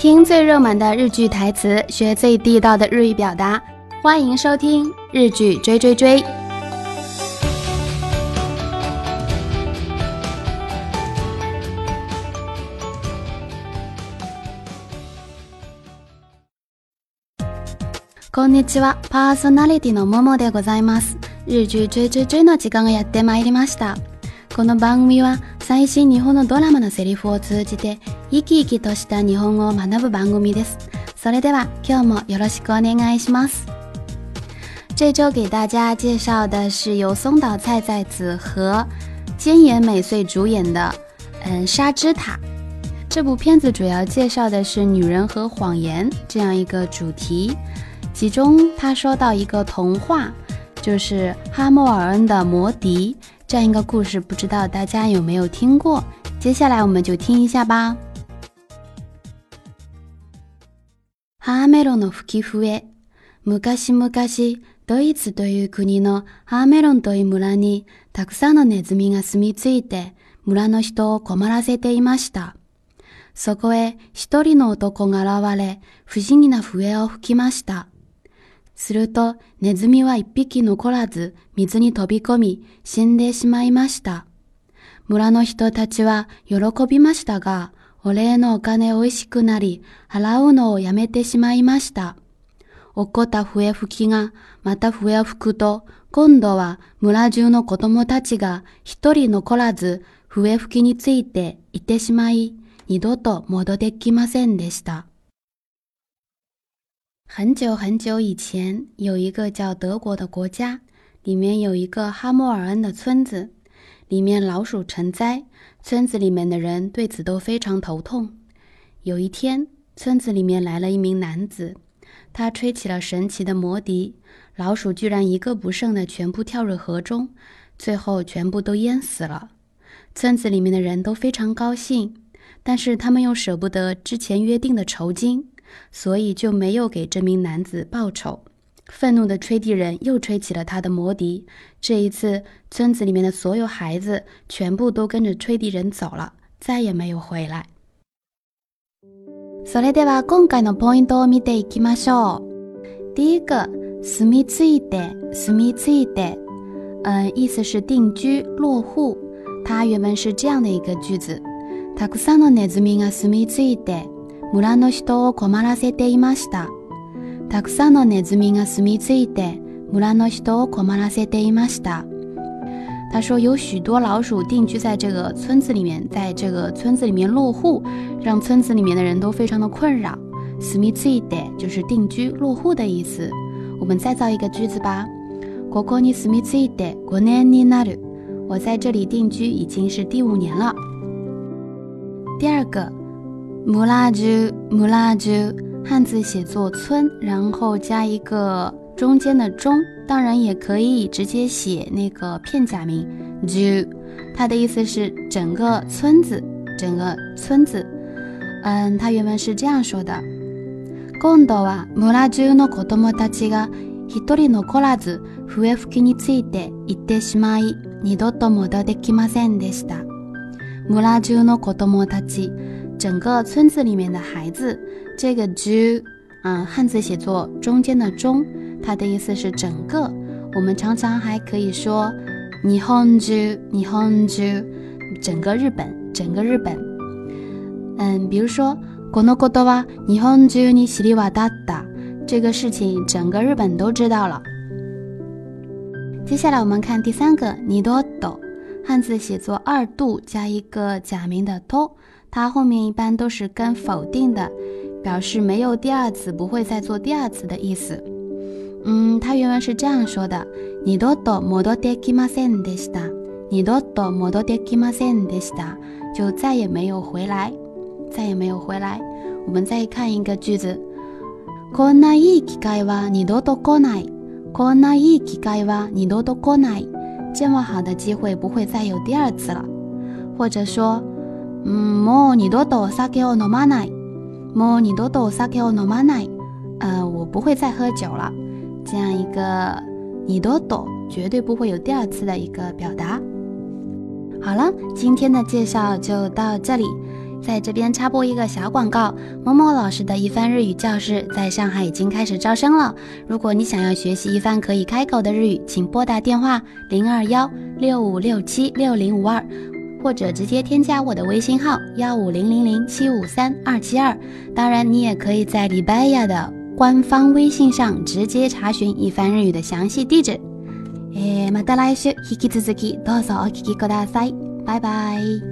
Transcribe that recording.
听最热门的日剧台词，学最地道的日语表达，欢迎收听《日剧追追追》。こんにちは、パーソナリティのモモでございます。日剧追追追の時間がやってまいりました。この番組は最新日本のドラマのセリフを通じて生き生きとした日本語を学ぶ番組です。それでは今日もよろしくお願いします。这周给大家介绍的是由松岛菜菜子和菅野美穗主演的《嗯沙之塔》。这部片子主要介绍的是女人和谎言这样一个主题。其中他说到一个童话，就是《哈默尔恩的魔笛》。这样一个故事，不知道大家有没有听过？接下来我们就听一下吧。ハーメロンの吹き笛。昔々、ドイツという国のハーメロンという村に、たくさんのネズミが住み着いて、村の人を困らせていました。そこへ一人の男が現れ、不思議な笛を吹きました。すると、ネズミは一匹残らず、水に飛び込み、死んでしまいました。村の人たちは喜びましたが、お礼のお金美味しくなり、払うのをやめてしまいました。起こった笛吹きが、また笛を吹くと、今度は村中の子供たちが一人残らず、笛吹きについていてしまい、二度と戻ってきませんでした。很久很久以前，有一个叫德国的国家，里面有一个哈默尔恩的村子，里面老鼠成灾，村子里面的人对此都非常头痛。有一天，村子里面来了一名男子，他吹起了神奇的魔笛，老鼠居然一个不剩的全部跳入河中，最后全部都淹死了。村子里面的人都非常高兴，但是他们又舍不得之前约定的酬金。所以就没有给这名男子报仇。愤怒的吹笛人又吹起了他的魔笛。这一次，村子里面的所有孩子全部都跟着吹笛人走了，再也没有回来。第一个“スミツイデ”，嗯，意思是定居落户。它原文是这样的一个句子：“くさんのネズミが住ミツイデ”。村の人を困らせていました。たくさんのネズミが住み着いて、村の人を困らせていました。他说有许多老鼠定居在这个村子里面，在这个村子里面落户，让村子里面的人都非常的困扰。住みついた就是定居落户的意思。我们再造一个句子吧。国国内住みついた国内にいる。我在这里定居已经是第五年了。第二个。摩拉居，摩拉居，汉字写作村，然后加一个中间的中，当然也可以直接写那个片假名 ju，它的意思是整个村子，整个村子。嗯，它原文是这样说的：今度は村中の子供たちが一人残らず笛吹きについて行ってしまい、二度と戻ってきませんでした。村中の子供たち。整个村子里面的孩子，这个 “ju” 啊，汉字写作中间的“中”，它的意思是整个。我们常常还可以说 “nihonju”，“nihonju”，整个日本，整个日本。嗯，比如说 “konokodawa”，“nihonju ni s r i v a d a t a 这个事情整个日本都知道了。接下来我们看第三个 “nidoto”，汉字写作二度加一个假名的 “to”。它后面一般都是跟否定的，表示没有第二次，不会再做第二次的意思。嗯，它原文是这样说的：你ドト戻ってきませんでした。你ドト戻ってきませんでした。就再也没有回来，再也没有回来。我们再看一个句子：こんないい機会は、你ドトこんなこんないい機会は、你ドトこんな这么好的机会不会再有第二次了，或者说。嗯，モニドドサキオノマナイ，モニドドサキオノマナイ。呃，我不会再喝酒了。这样一个你ドド绝对不会有第二次的一个表达。好了，今天的介绍就到这里。在这边插播一个小广告，某某老师的一番日语教室在上海已经开始招生了。如果你想要学习一番可以开口的日语，请拨打电话零二幺六五六七六零五二。或者直接添加我的微信号幺五零零零七五三二七二，当然你也可以在 Libya 的官方微信上直接查询一番日语的详细地址。诶，马达拉修，希奇兹兹奇，哆嗦奥奇奇哥达塞，拜拜。